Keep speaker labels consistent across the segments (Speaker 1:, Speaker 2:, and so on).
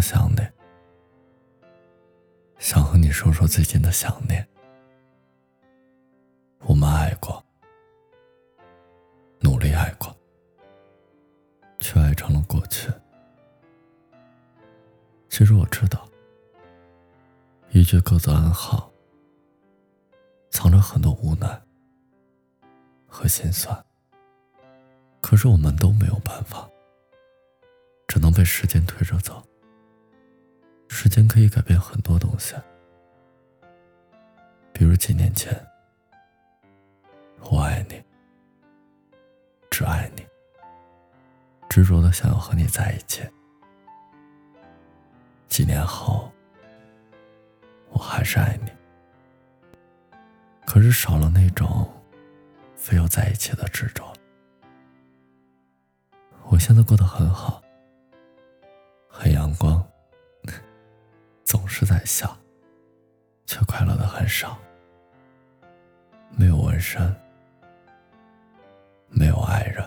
Speaker 1: 想你，想和你说说最近的想念。我们爱过，努力爱过，却爱成了过去。其实我知道，一句各自安好，藏着很多无奈和心酸。可是我们都没有办法，只能被时间推着走。时间可以改变很多东西，比如几年前，我爱你，只爱你，执着的想要和你在一起。几年后，我还是爱你，可是少了那种非要在一起的执着。我现在过得很好，很阳光，却快乐的很少。没有纹身，没有爱人，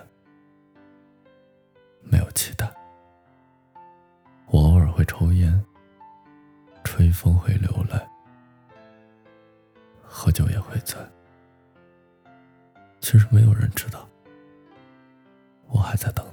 Speaker 1: 没有期待。我偶尔会抽烟，吹风会流泪，喝酒也会醉。其实没有人知道，我还在等。